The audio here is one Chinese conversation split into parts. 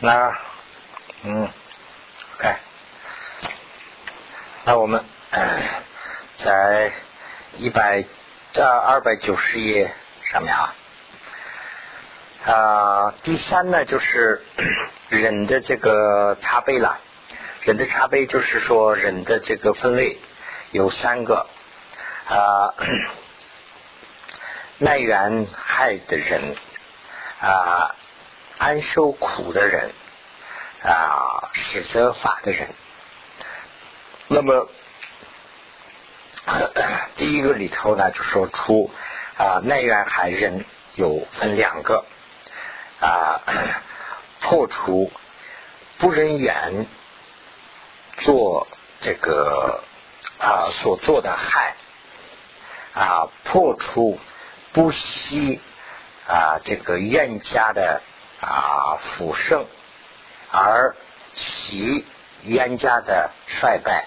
那嗯，OK，那我们在一百在二百九十页上面啊。啊，第三呢，就是 人的这个茶杯了。人的茶杯就是说，人的这个分类有三个啊，耐缘害的人啊，安受苦的人啊，使责法的人。那么 第一个里头呢，就说出啊，内缘害人有分两个。啊，破除不人缘做这个啊所做的害啊，破除不惜啊这个冤家的啊腐胜，而喜冤家的衰败。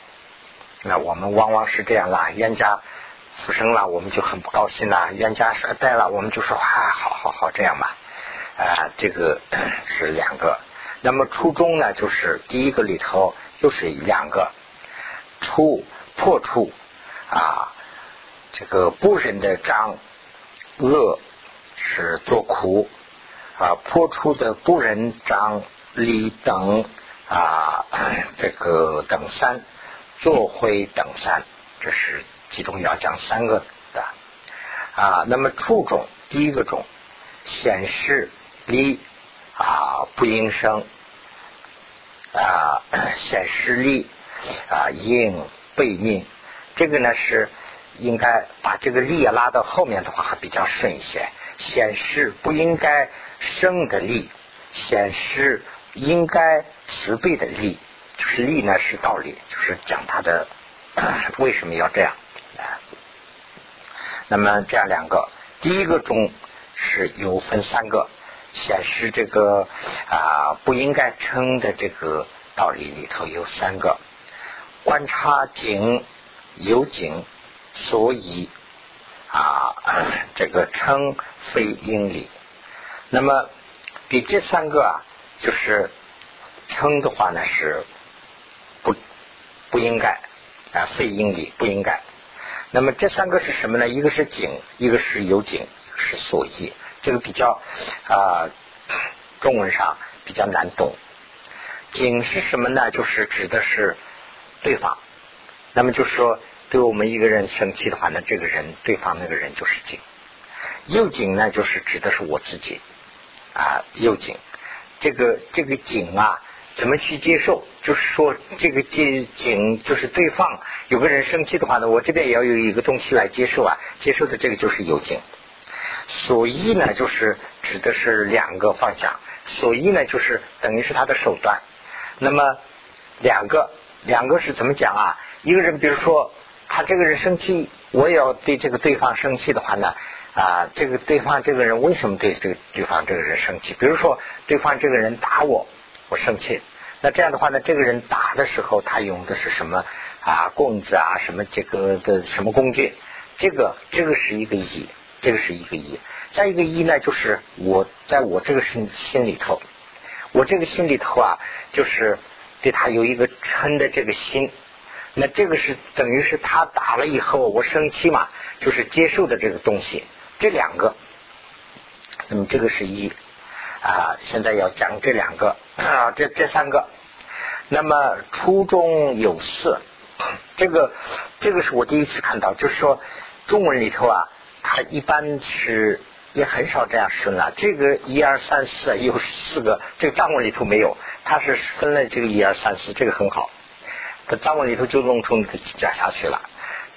那我们往往是这样啦，冤家复生了，我们就很不高兴啦；冤家衰败了，我们就说啊，好好好，这样吧。啊，这个 是两个。那么初中呢，就是第一个里头就是两个出破处啊，这个不仁的张恶是做苦啊，破处的不仁张理等啊，这个等三做灰等三，这是其中要讲三个的啊。那么初中第一个种显示。力啊不应生啊显示力啊应背命，这个呢是应该把这个力拉到后面的话还比较顺一些。显示不应该生的力，显示应该慈悲的力，就是力呢是道理，就是讲他的 为什么要这样啊。那么这样两个，第一个中是有分三个。显示这个啊不应该称的这个道理里头有三个，观察景有景，所以啊这个称非应理。那么比这三个啊，就是称的话呢是不不应该啊非应理不应该。那么这三个是什么呢？一个是景，一个是有景，是所依。这个比较啊，中文上比较难懂。景是什么呢？就是指的是对方。那么就是说，对我们一个人生气的话，那这个人对方那个人就是景。右景呢，就是指的是我自己啊。右景，这个这个景啊，怎么去接受？就是说，这个景景就是对方有个人生气的话呢，我这边也要有一个东西来接受啊。接受的这个就是右景。所依呢，就是指的是两个方向。所依呢，就是等于是他的手段。那么两个，两个是怎么讲啊？一个人，比如说他这个人生气，我也要对这个对方生气的话呢，啊，这个对方这个人为什么对这个对方这个人生气？比如说对方这个人打我，我生气。那这样的话呢，这个人打的时候，他用的是什么啊？棍子啊，什么这个的什么工具？这个，这个是一个一。这个是一个一，再一个一呢，就是我在我这个心心里头，我这个心里头啊，就是对他有一个嗔的这个心，那这个是等于是他打了以后，我生气嘛，就是接受的这个东西，这两个，那么这个是一啊，现在要讲这两个啊，这这三个，那么初中有四，这个这个是我第一次看到，就是说中文里头啊。它一般是也很少这样分了。这个一二三四有四个，这个章文里头没有，它是分了这个一二三四，这个很好。这章文里头就弄出讲下去了。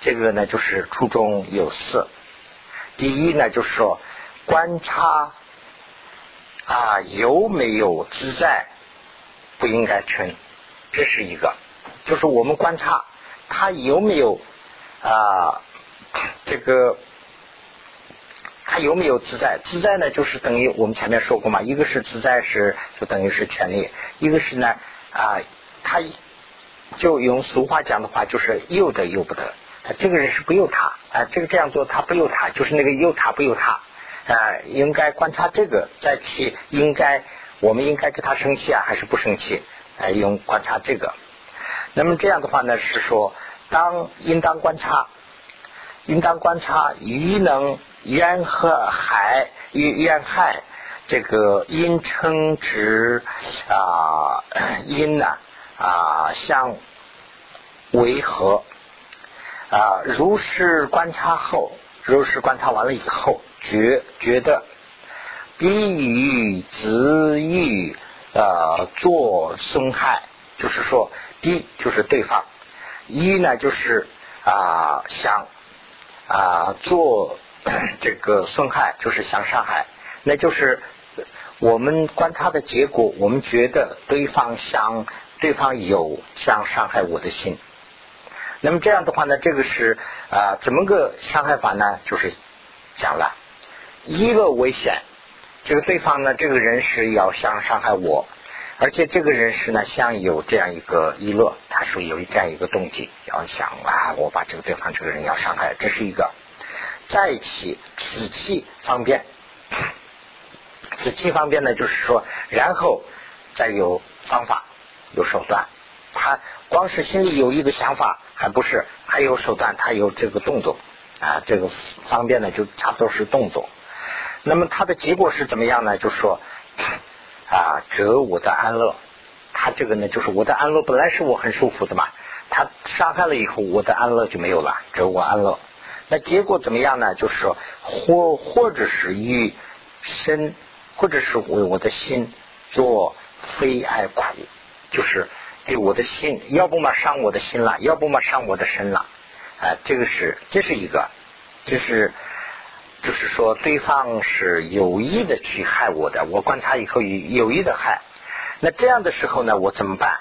这个呢就是初中有四。第一呢就是说观察啊有没有自在，不应该称，这是一个。就是我们观察他有没有啊这个。他有没有自在？自在呢，就是等于我们前面说过嘛，一个是自在是就等于是权利，一个是呢啊，他就用俗话讲的话，就是又得又不得。这个人是不由他啊，这个这样做他不由他，就是那个由他不由他啊，应该观察这个，再去应该我们应该跟他生气啊，还是不生气？哎，用观察这个。那么这样的话呢，是说当应当观察，应当观察鱼能渊和害，与冤害这个因称值啊 因呢啊相为何啊？如是观察后，如是观察完了以后，觉觉得。比喻子欲呃做损害，就是说，比就是对方，一呢就是啊想啊做 这个损害，就是想伤害，那就是我们观察的结果，我们觉得对方想对方有想伤害我的心，那么这样的话呢，这个是啊怎么个伤害法呢？就是讲了一个危险。这个对方呢，这个人是要想伤害我，而且这个人是呢，想有这样一个意乐，他是有这样一个动机，要想啊，我把这个对方这个人要伤害，这是一个在起死气方便，死气方便呢，就是说，然后再有方法，有手段，他光是心里有一个想法还不是，还有手段，他有这个动作啊，这个方便呢，就差不多是动作。那么他的结果是怎么样呢？就是说啊，折我的安乐，他这个呢，就是我的安乐本来是我很舒服的嘛，他伤害了以后，我的安乐就没有了，折我安乐。那结果怎么样呢？就是说，或或者是与身，或者是为我的心做非爱苦，就是对我的心，要不嘛伤我的心了，要不嘛伤我的身了，啊，这个是这是一个，这是。就是说，对方是有意的去害我的，我观察以后有有意的害，那这样的时候呢，我怎么办？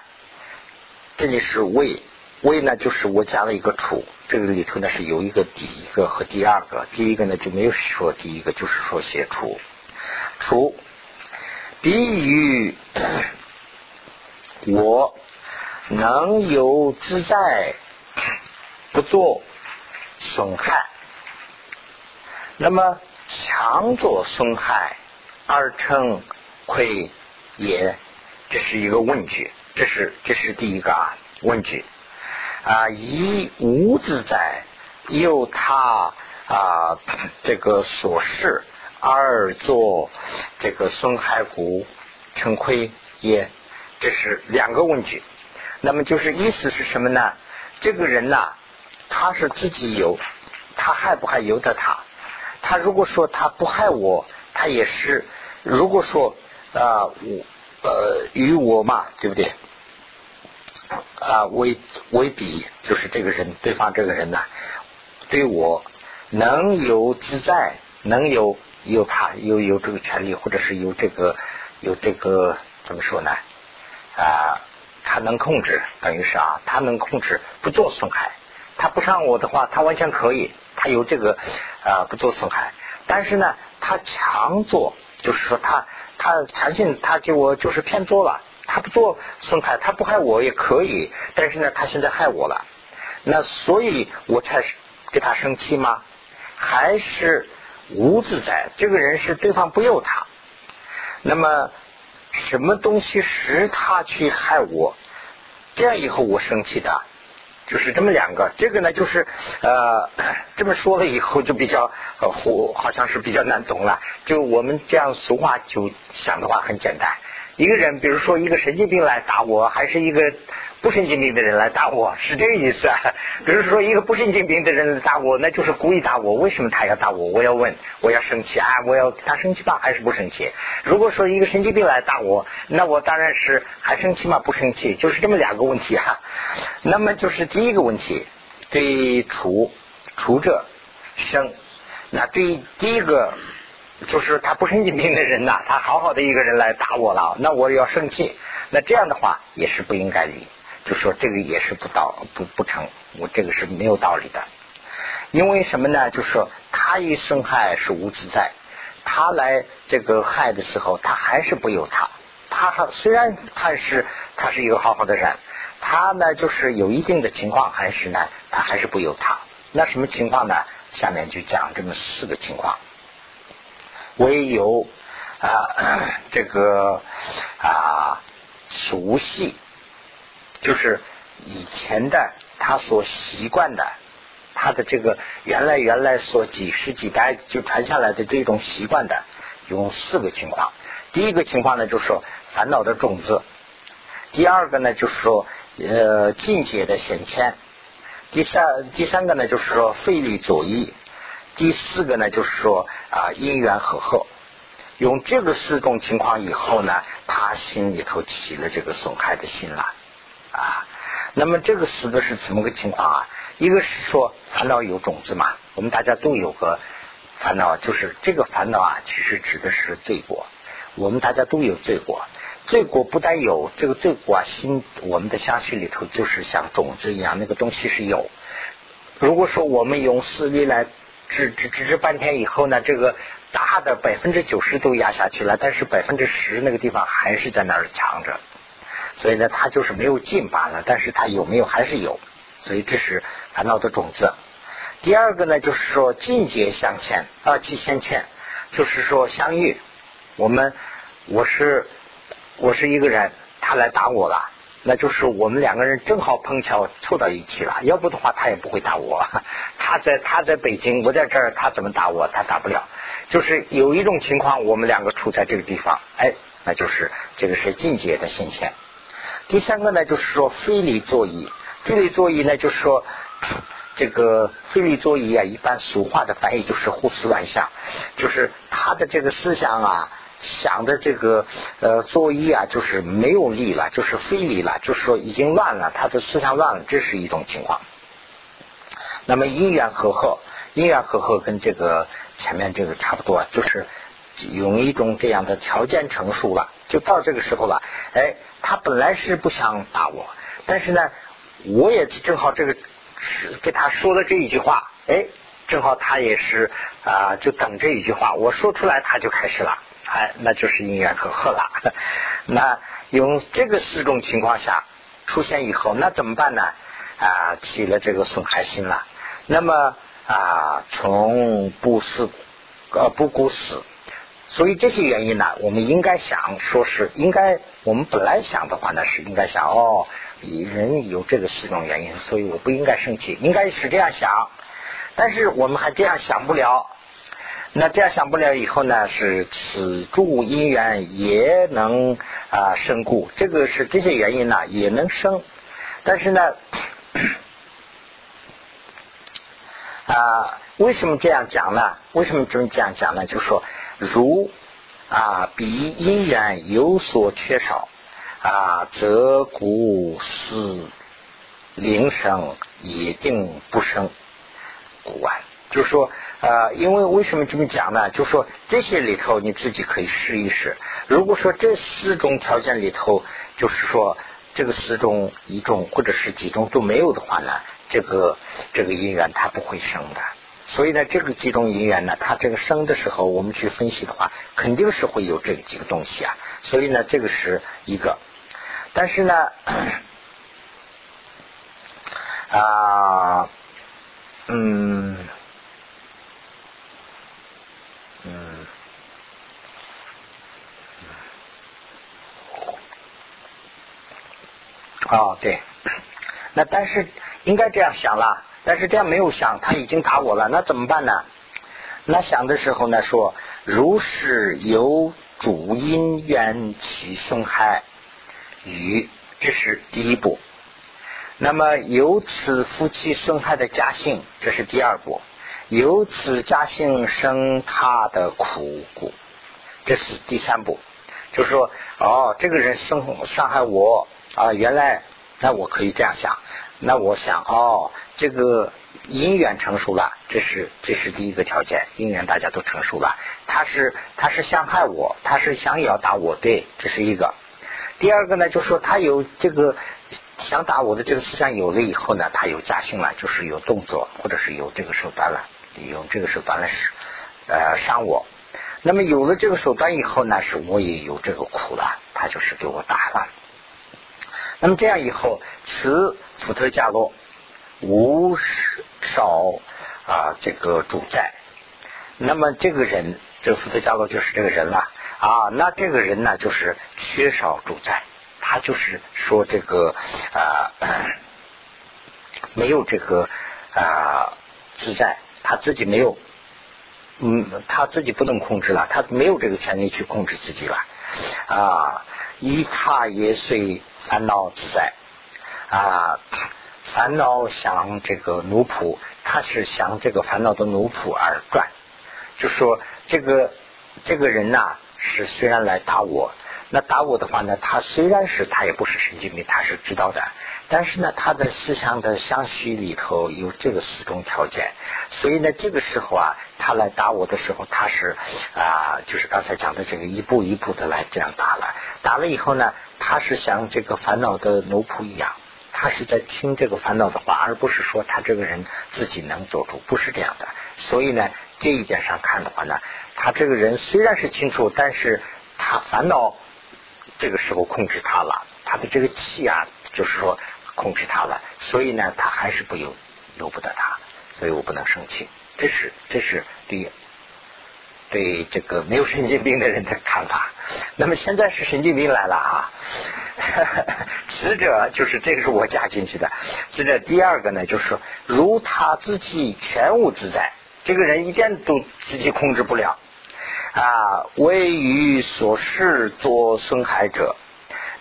这里是为为呢，就是我加了一个处，这个里头呢是有一个第一个和第二个，第一个呢就没有说第一个，就是说写处处，比喻 我能有自在，不做损害。那么强作损害而成亏也，这是一个问句，这是这是第一个啊问句啊，以无自在由他啊这个所示而作这个损害故成亏也，这是两个问句。那么就是意思是什么呢？这个人呐，他是自己有，他害不害由得他？他如果说他不害我，他也是；如果说啊，我呃与我嘛，对不对？啊，为为比，就是这个人，对方这个人呢，对我能有自在，能有有他有有这个权利，或者是有这个有这个怎么说呢？啊，他能控制，等于是啊，他能控制不做损害。他不伤我的话，他完全可以。他有这个啊，不做损害，但是呢，他强做，就是说他他强行他给我就是偏做了，他不做损害，他不害我也可以，但是呢，他现在害我了，那所以我才给他生气吗？还是无自在？这个人是对方不由他，那么什么东西使他去害我？这样以后我生气的。就是这么两个，这个呢，就是呃，这么说了以后就比较呃，好像是比较难懂了。就我们这样俗话就想的话很简单，一个人，比如说一个神经病来打我，还是一个。不神经病的人来打我是这个意思啊，比如说一个不神经病的人打我，那就是故意打我。为什么他要打我？我要问，我要生气啊，我要他生气吧，还是不生气？如果说一个神经病来打我，那我当然是还生气吗？不生气，就是这么两个问题哈。那么就是第一个问题，对除除者生，那对第一个就是他不神经病的人呐，他好好的一个人来打我了，那我要生气，那这样的话也是不应该的。就说这个也是不道不不成，我这个是没有道理的。因为什么呢？就说他一生害是无自在，他来这个害的时候，他还是不由他。他还虽然他是他是一个好好的人，他呢就是有一定的情况，还是呢他还是不由他。那什么情况呢？下面就讲这么四个情况。唯有啊这个啊熟悉，就是以前的他所习惯的，他的这个原来原来所几十几代就传下来的这种习惯的，有四个情况。第一个情况呢，就是说烦恼的种子；第二个呢，就是说呃境界的显迁；第三第三个呢，就是说费力左翼；第四个呢，就是说啊因缘和合。用这个四种情况以后呢，他心里头起了这个损害的心了啊。那么这个死的是怎么个情况啊？一个是说烦恼有种子嘛，我们大家都有个烦恼，就是这个烦恼啊，其实指的是罪过。我们大家都有罪过，罪过不但有这个罪过啊，心我们的相续里头就是像种子一样，那个东西是有。如果说我们用四力来治治治治半天以后呢，这个大的百分之九十都压下去了，但是百分之十那个地方还是在那儿藏着，所以呢，它就是没有进罢了，但是它有没有还是有，所以这是烦恼的种子。第二个呢，就是说境界相欠啊，即相欠，就是说相遇。我们我是我是一个人，他来打我了，那就是我们两个人正好碰巧凑到一起了，要不的话他也不会打我。他在他在北京，我在这儿，他怎么打我？他打不了。就是有一种情况，我们两个处在这个地方，哎，那就是这个是境界的显现。第三个呢，就是说非礼作揖，非礼作揖呢，就是说这个非礼作揖啊，一般俗话的翻译就是胡思乱想，就是他的这个思想啊。想的这个呃作揖啊，就是没有力了，就是非礼了，就是说已经乱了，他的思想乱了，这是一种情况。那么因缘和合，因缘和合跟这个前面这个差不多，就是有一种这样的条件成熟了，就到这个时候了。哎，他本来是不想打我，但是呢，我也正好这个给他说了这一句话，哎，正好他也是啊，就等这一句话，我说出来他就开始了。哎，那就是因缘和合了。那用这个四种情况下出现以后，那怎么办呢？啊，起了这个损害心了。那么啊，从不死呃不顾死，所以这些原因呢，我们应该想说是应该，我们本来想的话呢，是应该想哦，人有这个四种原因，所以我不应该生气，应该是这样想。但是我们还这样想不了。那这样想不了以后呢？是此诸因缘也能啊生故，这个是这些原因呢也能生，但是呢啊为什么这样讲呢？为什么这么这样讲呢？就说如啊比因缘有所缺少啊，则故思灵生也定不生故完。就是说，呃，因为为什么这么讲呢？就是说这些里头你自己可以试一试。如果说这四种条件里头，就是说这个四种一种或者是几种都没有的话呢，这个这个因缘它不会生的。所以呢，这个几种因缘呢，它这个生的时候，我们去分析的话，肯定是会有这个几个东西啊。所以呢，这个是一个。但是呢，啊，嗯。嗯，哦，对，那但是应该这样想了，但是这样没有想，他已经打我了，那怎么办呢？那想的时候呢，说如是由主因缘起损害与，这是第一步。那么由此夫妻损害的家性，这是第二步。由此家性生他的苦果，这是第三步，就是说，哦，这个人生伤害我啊，原来那我可以这样想，那我想，哦，这个因缘成熟了，这是这是第一个条件，因缘大家都成熟了，他是他是想害我，他是想要打我，对，这是一个。第二个呢，就说他有这个想打我的这个思想有了以后呢，他有家性了，就是有动作或者是有这个手段了。用这个手段来呃伤我，那么有了这个手段以后呢，是我也有这个苦了，他就是给我打了。那么这样以后，此福特加落无少啊这个主债。那么这个人，这个福特加洛就是这个人了。啊，那这个人呢，就是缺少主宰，他就是说这个啊，没有这个啊自在，他自己没有，嗯，他自己不能控制了，他没有这个权利去控制自己了。啊，一他也随烦恼自在啊，烦恼像这个奴仆，他是像这个烦恼的奴仆而转，就说这个这个人呐。是虽然来打我，那打我的话呢，他虽然是他也不是神经病，他是知道的，但是呢，他的思想的相续里头有这个四种条件，所以呢，这个时候啊，他来打我的时候，他是啊，就是刚才讲的这个一步一步的来这样打了，打了以后呢，他是像这个烦恼的奴仆一样，他是在听这个烦恼的话，而不是说他这个人自己能做主，不是这样的，所以呢，这一点上看的话呢。他这个人虽然是清楚，但是他烦恼这个时候控制他了，他的这个气啊，就是说控制他了，所以呢，他还是不由由不得他，所以我不能生气。这是这是对对这个没有神经病的人的看法。那么现在是神经病来了啊，死者就是这个是我加进去的。死者第二个呢，就是说如他自己全无自在，这个人一点都自己控制不了。啊，为于所事作损害者，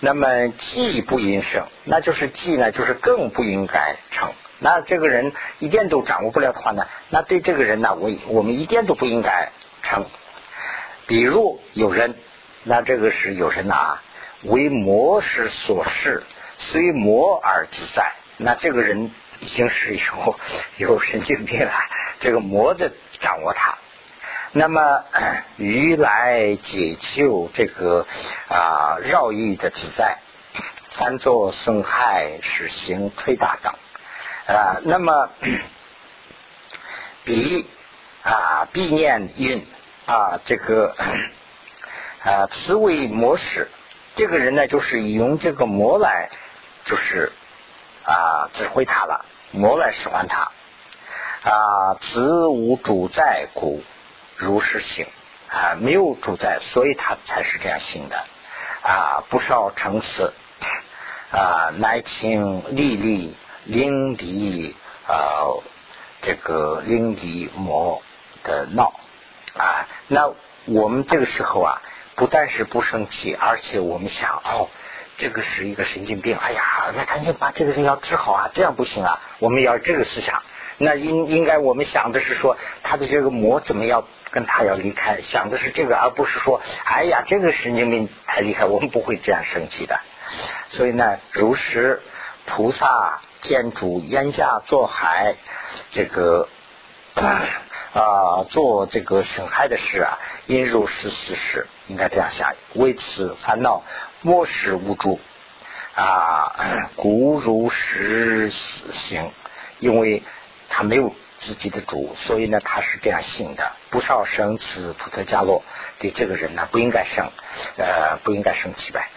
那么既不应生，那就是既呢，就是更不应该成。那这个人一点都掌握不了的话呢，那对这个人呢，我我们一点都不应该成。比如有人，那这个是有人啊，为魔是所事，虽魔而自在，那这个人已经是有有神经病了，这个魔在掌握他。那么，于来解救这个啊绕意的自在，三座损害使行推大等啊。那么，彼啊必念运啊这个 啊慈为模式，这个人呢就是用这个魔来就是啊指挥他了，魔来使唤他啊子无主宰故。如是行啊，没有主宰，所以他才是这样行的啊。不少成词啊，乃请历历令敌啊，这个令敌魔的闹啊。那我们这个时候啊，不但是不生气，而且我们想哦，这个是一个神经病，哎呀，那赶紧把这个人要治好啊，这样不行啊，我们要这个思想。那应应该我们想的是说，他的这个魔怎么要？跟他要离开，想的是这个，而不是说，哎呀，这个神经病太厉害，我们不会这样生气的。所以呢，如实菩萨见主冤家做害，这个啊做这个损害的事啊，应如是事实，应该这样想。为此烦恼莫使无助啊，故如是行，因为他没有。自己的主，所以呢，他是这样信的。不少生此普特伽罗，对这个人呢，不应该生，呃，不应该生气呗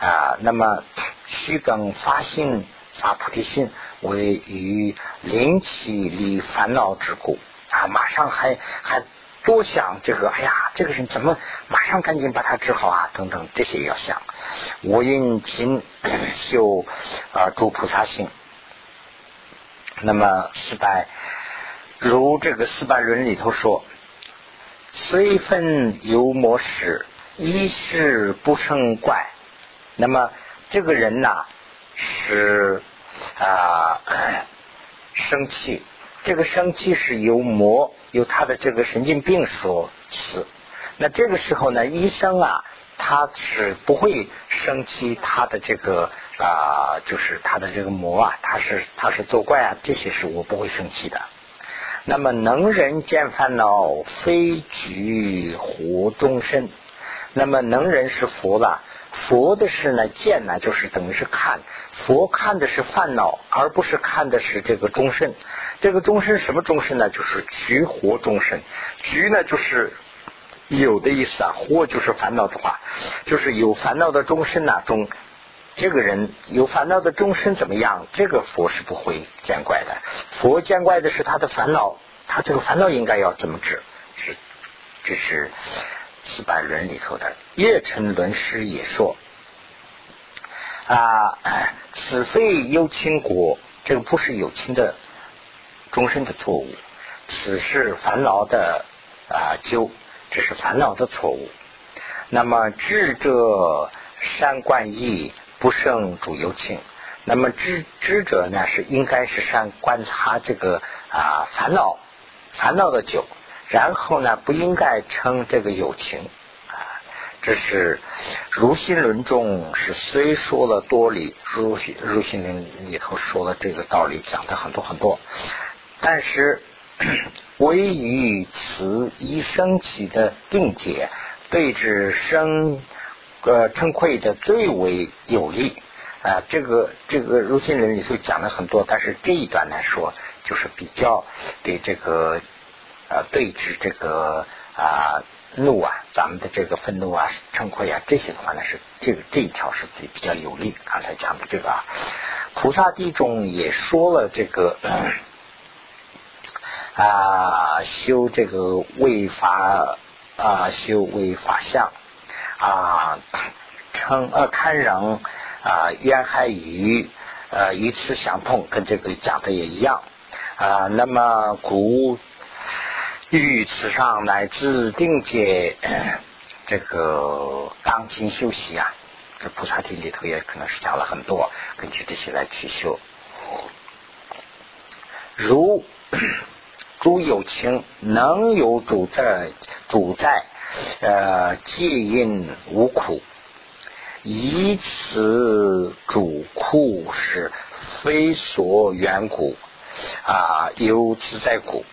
啊。那么虚更发心发菩提心，为与灵起离烦恼之故啊，马上还还多想这个，哎呀，这个人怎么马上赶紧把他治好啊？等等，这些要想。我因勤 修啊，诸菩萨行，那么失败。如这个四百论里头说，虽分有魔使，一事不成怪。那么这个人呐，是啊 生气，这个生气是由魔，由他的这个神经病所赐。那这个时候呢，医生啊，他是不会生气，他的这个啊，就是他的这个魔啊，他是他是作怪啊，这些是我不会生气的。那么能人见烦恼，非举活终身。那么能人是佛了，佛的是呢见呢，就是等于是看佛看的是烦恼，而不是看的是这个终身。这个终身什么终身呢？就是举活终身。举呢就是有的意思啊，活就是烦恼的话，就是有烦恼的终身呐中。这个人有烦恼的终身怎么样？这个佛是不会见怪的。佛见怪的是他的烦恼，他这个烦恼应该要怎么治？是，这是四百人里头的月成论师也说啊，此非有情国，这个不是有亲的终身的错误，此是烦恼的啊纠，这是烦恼的错误。那么智者善观义，不胜主有情。那么知知者呢，是应该是善观察这个啊烦恼烦恼的酒，然后呢不应该称这个有情啊。这是如心论中是虽说了多理，如心如心论里头说了这个道理，讲的很多很多，但是 唯于此一生起的定解，对之生呃称愧的最为有利。啊，这个这个如心论里头讲了很多，但是这一段来说，就是比较对这个呃对峙这个啊怒啊，咱们的这个愤怒啊、嗔恚啊这些的话呢，是这个这一条是最比较有利。刚才讲的这个啊，菩萨地中也说了这个啊修这个为法啊修为法相啊称呃堪忍。啊，渊海语，呃，与此相同，跟这个讲的也一样啊。那么古于此上乃至定界，这个钢琴修习啊，这菩萨经里头也可能是讲了很多，根据这些来去修。如诸有情能有主在，主在呃戒因无苦。以此主库是非所缘故啊，有自在故。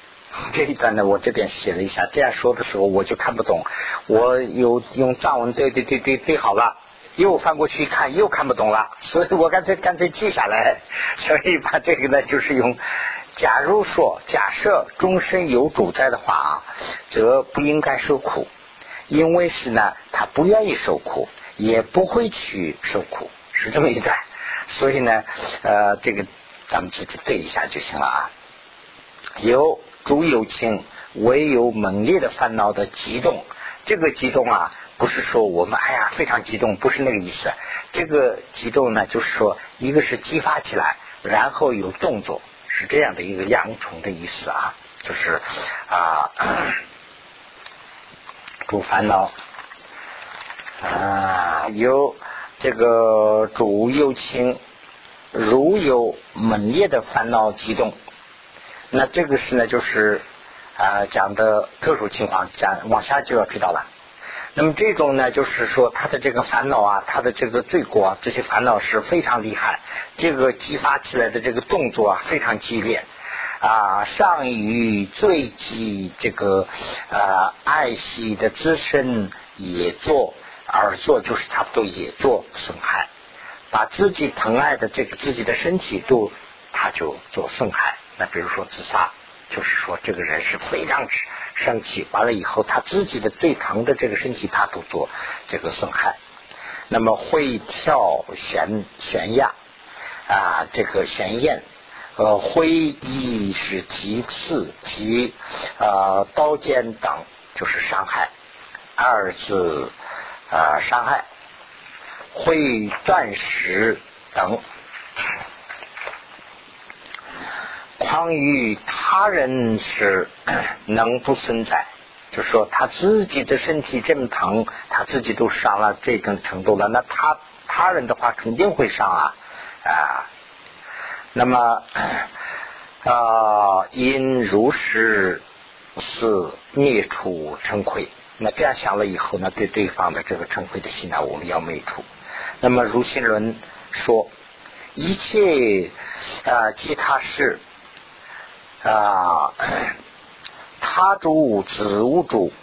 这一段呢，我这边写了一下。这样说的时候，我就看不懂。我有用藏文对对对对对好了，又翻过去一看，又看不懂了。所以我干脆干脆记下来。所以把这个呢，就是用假如说假设终身有主在的话啊，则不应该受苦，因为是呢，他不愿意受苦。也不会去受苦，是这么一段。所以呢，呃，这个咱们自己对一下就行了啊。有主有情，唯有猛烈的烦恼的激动。这个激动啊，不是说我们哎呀非常激动，不是那个意思。这个激动呢，就是说一个是激发起来，然后有动作，是这样的一个养重的意思啊，就是啊，主烦恼。啊，有这个主有情，如有猛烈的烦恼激动，那这个是呢，就是啊讲的特殊情况，讲往下就要知道了。那么这种呢，就是说他的这个烦恼啊，他的这个罪过，啊，这些烦恼是非常厉害，这个激发起来的这个动作啊，非常激烈啊，上与最己这个呃爱惜的自身也做。而做就是差不多也做损害，把自己疼爱的这个自己的身体都，他就做损害。那比如说自杀，就是说这个人是非常生气，完了以后他自己的最疼的这个身体他都做这个损害。那么会跳悬悬崖啊，这个悬崖，呃，挥衣是击刺及呃刀剑等，就是伤害。二字。啊，伤害会钻石等，况于他人是 能不存在？就说他自己的身体这么疼，他自己都伤了这种程度了，那他他人的话肯定会伤啊啊。那么啊，因如是是灭除成愧。那这样想了以后呢，对对方的这个成慧的心呢，我们要灭除。那么如心论说，一切啊其他事啊，他主子无主，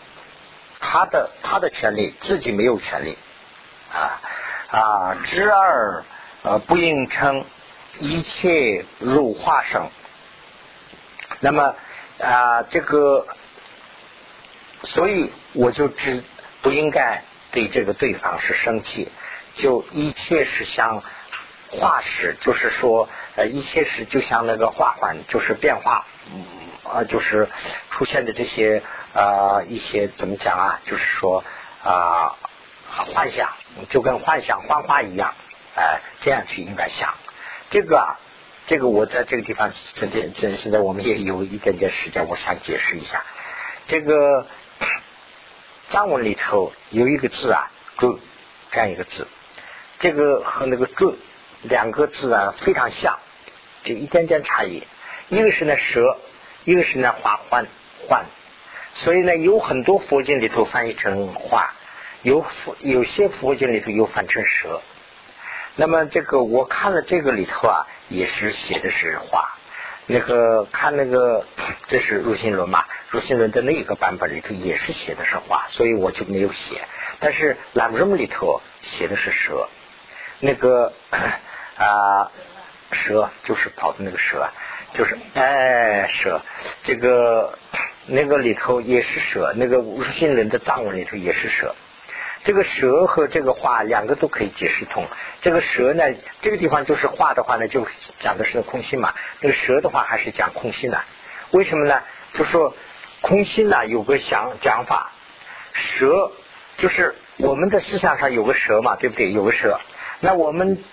他的他的权利自己没有权利啊啊，知而呃不应称一切入化生。那么啊这个。所以我就只不应该对这个对方是生气，就一切是像化石，就是说呃一切是就像那个化环，就是变化，啊就是出现的这些啊一些怎么讲啊，就是说啊幻想，就跟幻想幻化一样，哎，这样去应该想。这个啊，这个我在这个地方，今天现现在我们也有一点点时间，我想解释一下。这个藏文里头有一个字啊，准这样一个字，这个和那个准两个字啊非常像，就一点点差异。一个是那蛇，一个是那花幻幻，所以呢，有很多佛经里头翻译成花，有有些佛经里头又翻成蛇。那么这个我看了这个里头啊，也是写的是花。那个看那个这是入心论嘛，入心论的那一个版本里头也是写的是花，所以我就没有写。但是朗姆里头写的是蛇，那个啊蛇就是跑的那个蛇。就是哎蛇，这个那个里头也是蛇，那个无心人的藏文里头也是蛇。这个蛇和这个画两个都可以解释通。这个蛇呢，这个地方就是画的话呢，就讲的是空心嘛。那个蛇的话还是讲空心的。为什么呢？就说空心呢有个想讲法，蛇就是我们的思想上有个蛇嘛，对不对？有个蛇，那我们。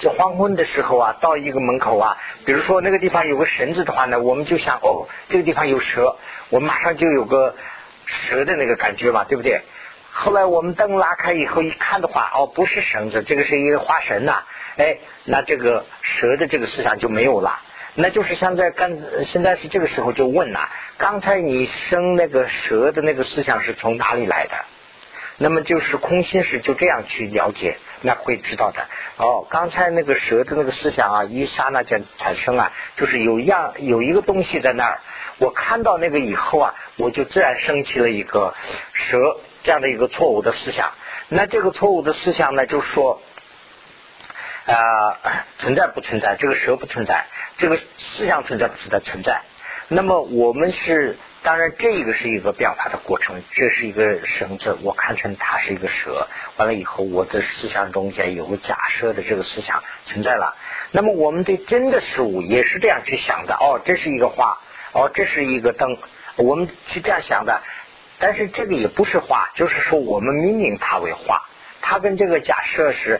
这黄昏的时候啊，到一个门口啊，比如说那个地方有个绳子的话呢，我们就想哦，这个地方有蛇，我马上就有个蛇的那个感觉嘛，对不对？后来我们灯拉开以后一看的话，哦，不是绳子，这个是一个花绳呐，哎，那这个蛇的这个思想就没有了。那就是现在刚现在是这个时候就问呐，刚才你生那个蛇的那个思想是从哪里来的？那么就是空心是就这样去了解，那会知道的。哦，刚才那个蛇的那个思想啊，一刹那间产生啊，就是有样有一个东西在那儿。我看到那个以后啊，我就自然升起了一个蛇这样的一个错误的思想。那这个错误的思想呢，就说啊，存在不存在？这个蛇不存在，这个思想存在不存在？存在。那么我们是。当然，这个是一个变化的过程，这是一个绳子，我看成它是一个蛇。完了以后，我的思想中间有个假设的这个思想存在了。那么，我们对真的事物也是这样去想的。哦，这是一个花，哦，这是一个灯，我们是这样想的。但是这个也不是花，就是说我们命名它为花。它跟这个假设是，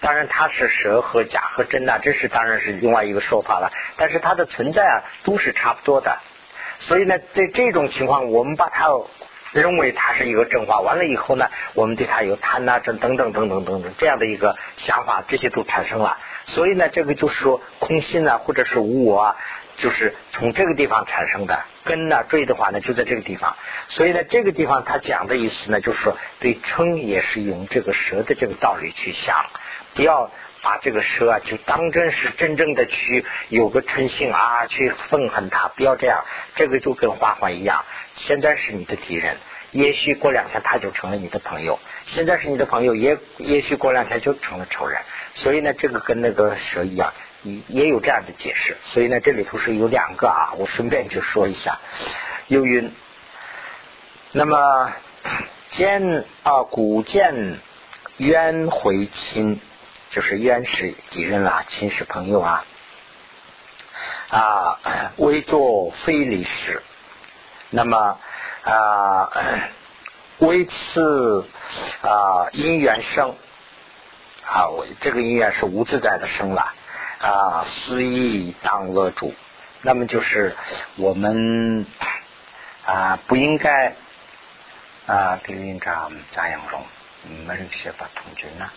当然它是蛇和假和真呐，这是当然是另外一个说法了。但是它的存在啊，都是差不多的。所以呢，在这种情况，我们把它认为它是一个正话，完了以后呢，我们对它有贪呐、这等等等等等等这样的一个想法，这些都产生了。所以呢，这个就是说空心啊，或者是无我啊，就是从这个地方产生的根呢，坠的话呢，就在这个地方。所以呢，这个地方他讲的意思呢，就是说对称也是用这个蛇的这个道理去想，不要。把这个蛇啊，就当真是真正的去有个诚信啊，去愤恨他，不要这样。这个就跟花花一样，现在是你的敌人，也许过两天他就成了你的朋友。现在是你的朋友，也也许过两天就成了仇人。所以呢，这个跟那个蛇一样，也也有这样的解释。所以呢，这里头是有两个啊，我顺便就说一下。幽云，那么 见啊，古见冤回亲。就是冤是敌人啦，亲是朋友啊。啊，为作非礼事，那么啊，为此啊因缘生。啊，我这个因缘是无自在的生了啊，肆意当恶主，那么就是我们啊不应该啊给人家咋样容，门些把同军呢？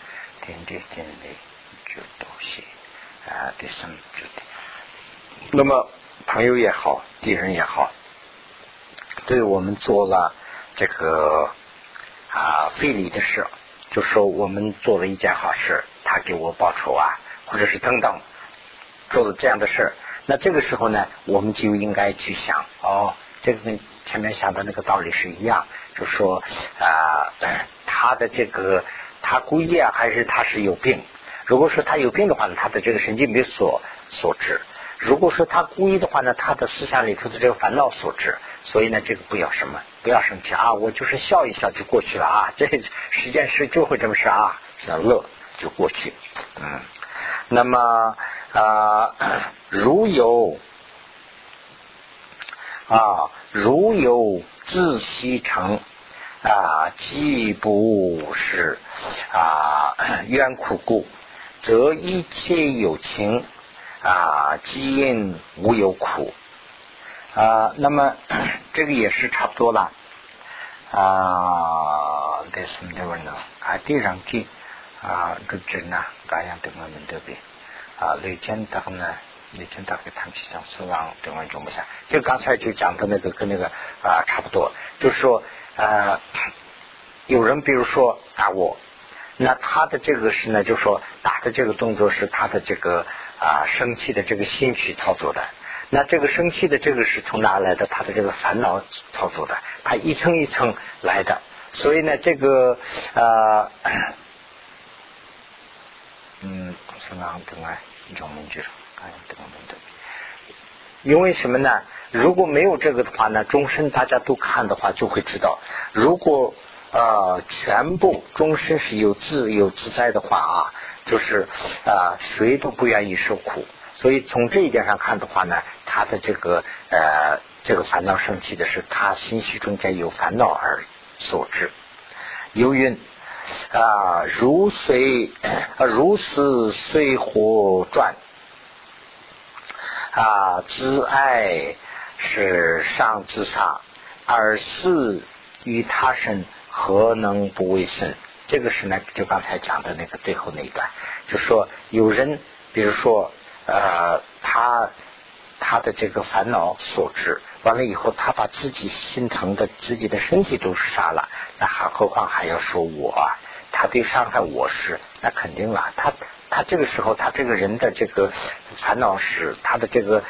啊，第三就的。那么朋友也好，敌人也好，对我们做了这个啊非礼的事，就说我们做了一件好事，他给我报仇啊，或者是等等，做了这样的事，那这个时候呢，我们就应该去想，哦，这个跟前面想的那个道理是一样，就说啊，他的这个。他故意啊，还是他是有病？如果说他有病的话呢，他的这个神经没所所致；如果说他故意的话呢，他的思想里头的这个烦恼所致。所以呢，这个不要什么，不要生气啊！我就是笑一笑就过去了啊！这十件事就会这么事啊，想乐就过去。嗯，那么啊，如有啊，如有自息成啊，既不是啊冤苦故，则一切有情啊，基因无有苦啊。那么 这个也是差不多了啊。这什么的问呢？啊，地上给啊，这真呐，这样的我们这边啊，雷见到呢。以前大概谈起像死亡等万种不下，就刚才就讲的那个跟那个啊差不多，就是说呃有人比如说打我，那他的这个是呢，就说打的这个动作是他的这个啊生气的这个心去操作的，那这个生气的这个是从哪来的？他的这个烦恼操作的，他一层一层来的，所以呢这个呃嗯等万种名句。等等等，因为什么呢？如果没有这个的话呢，终身大家都看的话，就会知道，如果呃全部终身是有自由自在的话啊，就是啊谁都不愿意受苦。所以从这一点上看的话呢，他的这个呃这个烦恼生气的是他心绪中间有烦恼而所致。由于啊如水如死随火转。啊，自爱是上自杀，而死于他身，何能不为生？这个是呢，就刚才讲的那个最后那一段，就说有人，比如说呃，他他的这个烦恼所致，完了以后，他把自己心疼的自己的身体都杀了，那还何况还要说我，啊他对伤害我是，那肯定了，他。他这个时候，他这个人的这个烦恼是他的这个，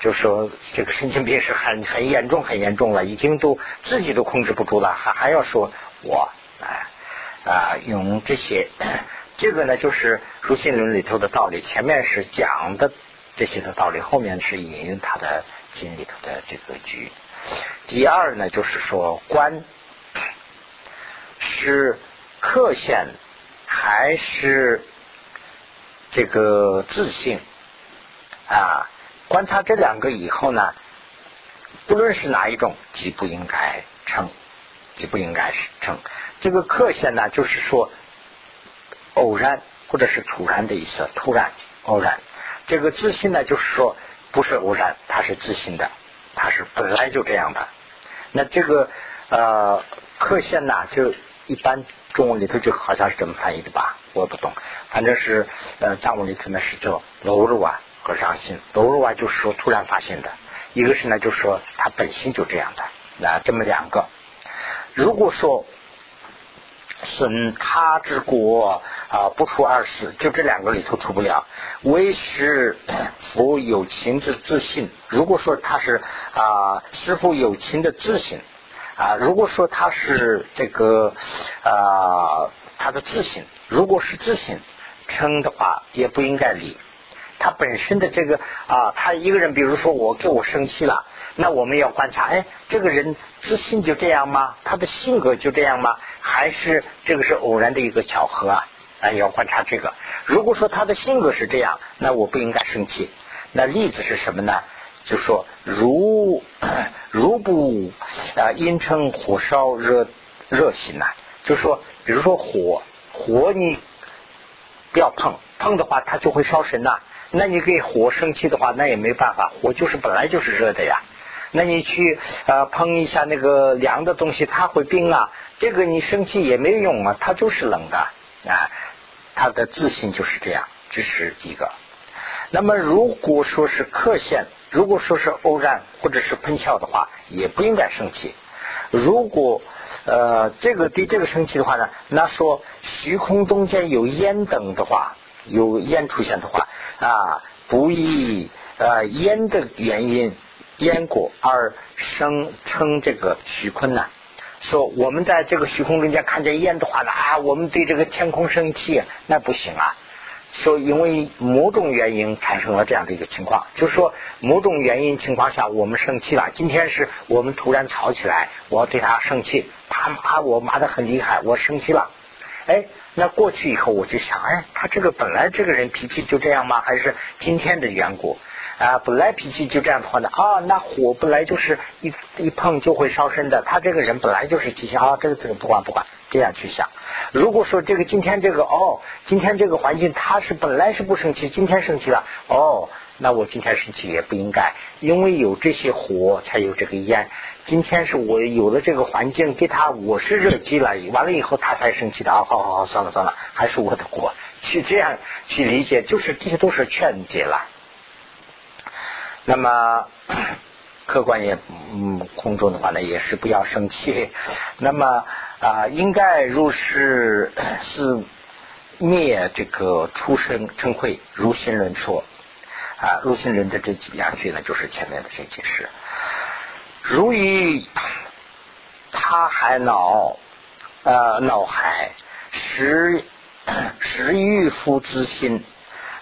就说这个神经病是很很严重、很严重了，已经都自己都控制不住了，还还要说我啊啊，用这些 这个呢，就是如心论里头的道理。前面是讲的这些的道理，后面是引用他的经里头的这个句。第二呢，就是说观是克线还是？这个自信啊，观察这两个以后呢，不论是哪一种，即不应该称，即不应该是称。这个克现呢，就是说偶然或者是突然的意思，突然偶然。这个自信呢，就是说不是偶然，它是自信的，它是本来就这样的。那这个呃克现呢，就一般。中文里头就好像是这么翻译的吧，我不懂。反正是呃藏文里头呢是叫楼入啊和伤心，偶尔啊就是说突然发现的，一个是呢就是说他本性就这样的，那这么两个。如果说损他之国啊不出二世，就这两个里头出不了。为师傅有情之自信，如果说他是啊师傅有情的自信。啊，如果说他是这个啊，他的自信，如果是自信称的话，也不应该理他本身的这个啊，他一个人，比如说我给我生气了，那我们要观察，哎，这个人自信就这样吗？他的性格就这样吗？还是这个是偶然的一个巧合啊？啊，要观察这个。如果说他的性格是这样，那我不应该生气。那例子是什么呢？就说如 如不啊，因称火烧热热心呐，就说比如说火火你不要碰碰的话，它就会烧身呐。那你给火生气的话，那也没办法，火就是本来就是热的呀。那你去呃碰一下那个凉的东西，它会冰啊。这个你生气也没用啊，它就是冷的啊。他的自信就是这样，这是一个。那么如果说是克线。如果说是偶然或者是喷笑的话，也不应该生气。如果呃这个对这个生气的话呢，那说虚空中间有烟等的话，有烟出现的话啊，不以呃烟的原因烟果而生称这个虚空呢。说我们在这个虚空中间看见烟的话呢啊，我们对这个天空生气，那不行啊。说因为某种原因产生了这样的一个情况，就是说某种原因情况下我们生气了。今天是我们突然吵起来，我要对他生气，他骂我骂的很厉害，我生气了。哎，那过去以后我就想，哎，他这个本来这个人脾气就这样吗？还是今天的缘故啊，本来脾气就这样的话呢，啊，那火本来就是一一碰就会烧身的，他这个人本来就是脾气啊，这个这个不管不管，这样去想。如果说这个今天这个哦，今天这个环境他是本来是不生气，今天生气了，哦。那我今天生气也不应该，因为有这些火才有这个烟。今天是我有了这个环境给他，我是热机了，完了以后他才生气的啊！好好好，算了算了，还是我的锅。去这样去理解，就是这些都是劝解了。那么客观也嗯，空中的话呢，也是不要生气。那么啊，应该如是是灭这个出生称会，如心论说。啊，如心人的这几两句呢，就是前面的这几事。如于他还恼，呃，恼海时时欲夫之心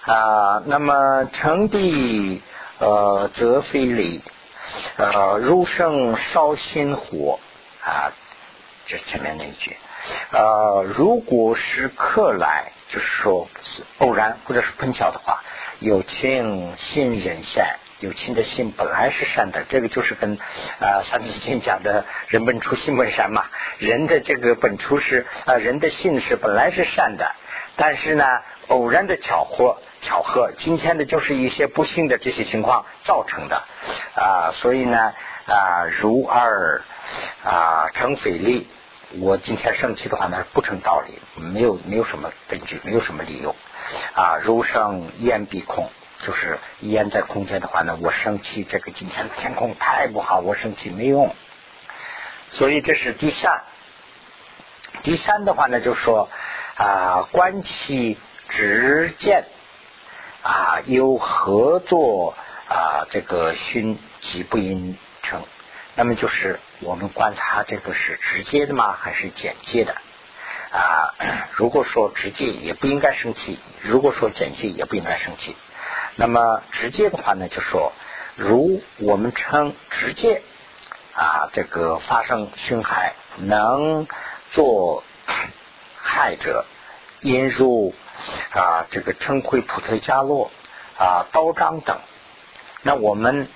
啊，那么成地呃则非礼，呃，入圣烧心火啊，这是前面那一句。呃，如果是客来，就是说偶然或者是碰巧的话。有情心人善，有情的心本来是善的，这个就是跟啊三字经讲的“人本初，性本善”嘛。人的这个本初是啊，人的性是本来是善的，但是呢，偶然的巧合，巧合，今天的就是一些不幸的这些情况造成的啊，所以呢啊，如二啊成匪利，我今天生气的话呢，不成道理，没有没有什么根据，没有什么理由。啊，如生烟必空，就是烟在空间的话呢，我生气，这个今天的天空太不好，我生气没用。所以这是第三。第三的话呢，就说啊，观其直见啊，有合作啊，这个熏即不应成。那么就是我们观察这个是直接的吗，还是间接的？啊，如果说直接也不应该生气；如果说间接也不应该生气。那么直接的话呢，就说如我们称直接啊，这个发生侵害能做害者，因入啊这个称会普特加洛啊刀章等。那我们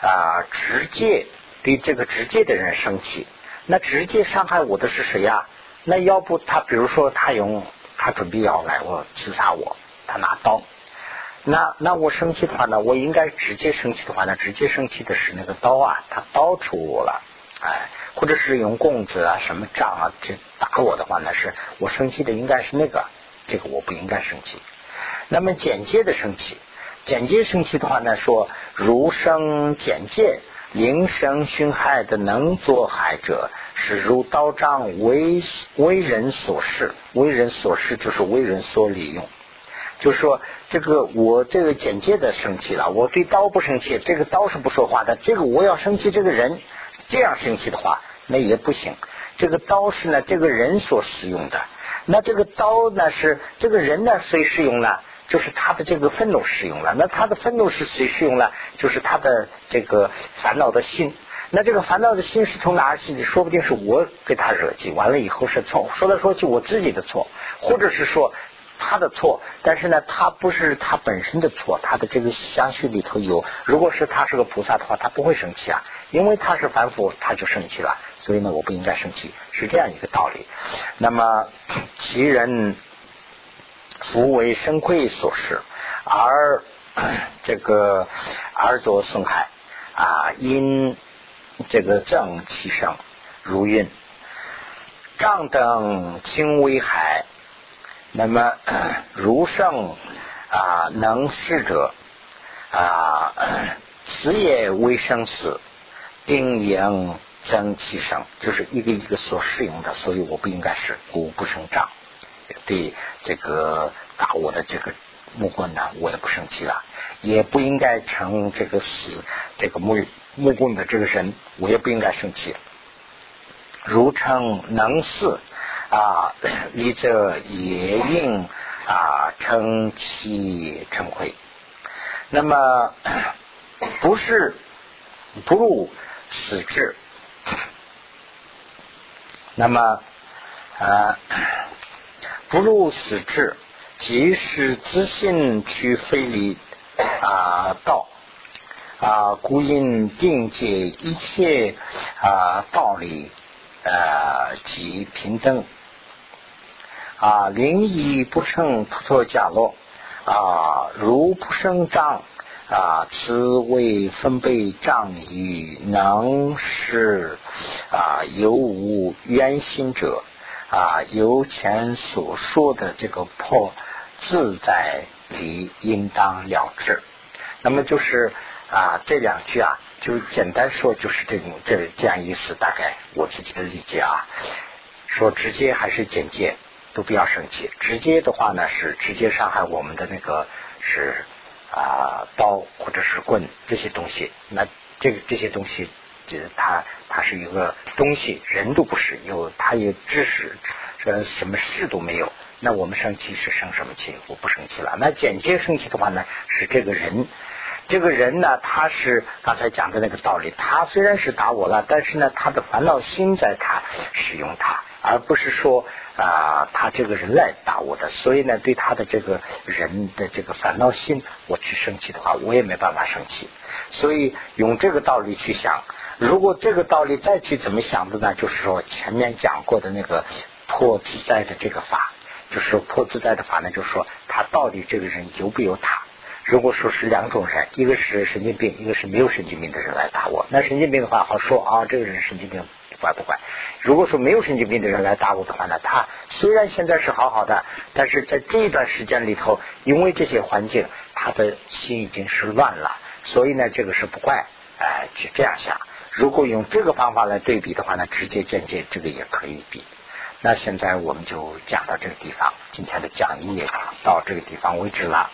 啊直接对这个直接的人生气，那直接伤害我的是谁呀？那要不他，比如说他用他准备要来我刺杀我，他拿刀，那那我生气的话呢，我应该直接生气的话呢，直接生气的是那个刀啊，他刀出我了，哎，或者是用棍子啊什么杖啊这打我的话呢，是我生气的应该是那个，这个我不应该生气。那么简介的生气，简介生气的话呢，说如生简介。灵生熏害的能作害者，是如刀杖为为人所示，为人所示就是为人所利用。就是说，这个我这个简介的生气了，我对刀不生气，这个刀是不说话的。这个我要生气，这个人这样生气的话，那也不行。这个刀是呢，这个人所使用的，那这个刀呢是这个人呢谁使用呢？就是他的这个愤怒使用了，那他的愤怒是谁使用了？就是他的这个烦恼的心。那这个烦恼的心是从哪儿起的？说不定是我给他惹急，完了以后是错。说来说去，我自己的错，或者是说他的错。但是呢，他不是他本身的错，他的这个相续里头有。如果是他是个菩萨的话，他不会生气啊，因为他是凡夫，他就生气了。所以呢，我不应该生气，是这样一个道理。那么其人。福为生愧所失，而这个而作损害啊，因这个正其生如运，障等轻危害，那么如圣啊能事者啊，此也为生死，定应增其生，就是一个一个所适用的，所以我不应该是故不生障。对这个打我的这个木棍呢，我也不生气了，也不应该成这个死这个木木棍的这个人，我也不应该生气。如称能事啊，离则也应啊称其称愧。那么不是不入死志，那么啊。不入死志，即使自信去非礼啊道啊，故应定解一切啊道理呃及平等啊，灵异不成不脱假落啊，如不生障啊，此为分贝障与能是啊有无冤心者啊，由前所说的这个破自在理应当了之。那么就是啊，这两句啊，就简单说就是这种这这样意思，大概我自己的理解啊。说直接还是简介都不要生气。直接的话呢，是直接伤害我们的那个是啊刀或者是棍这些东西。那这个这些东西，就是它它是一个东西，人都不是有，他也知识什么事都没有。那我们生气是生什么气？我不生气了。那间接生气的话呢，是这个人。这个人呢，他是刚才讲的那个道理。他虽然是打我了，但是呢，他的烦恼心在他使用他，而不是说啊，他这个人来打我的。所以呢，对他的这个人的这个烦恼心，我去生气的话，我也没办法生气。所以用这个道理去想，如果这个道理再去怎么想的呢？就是说前面讲过的那个破自在的这个法，就是破自在的法呢，就是说他到底这个人有不有他？如果说是两种人，一个是神经病，一个是没有神经病的人来打我，那神经病的话好说啊，这个人神经病管不管？如果说没有神经病的人来打我的话呢，他虽然现在是好好的，但是在这一段时间里头，因为这些环境，他的心已经是乱了，所以呢，这个是不怪，哎，就这样想。如果用这个方法来对比的话呢，直接间接这个也可以比。那现在我们就讲到这个地方，今天的讲义也到这个地方为止了。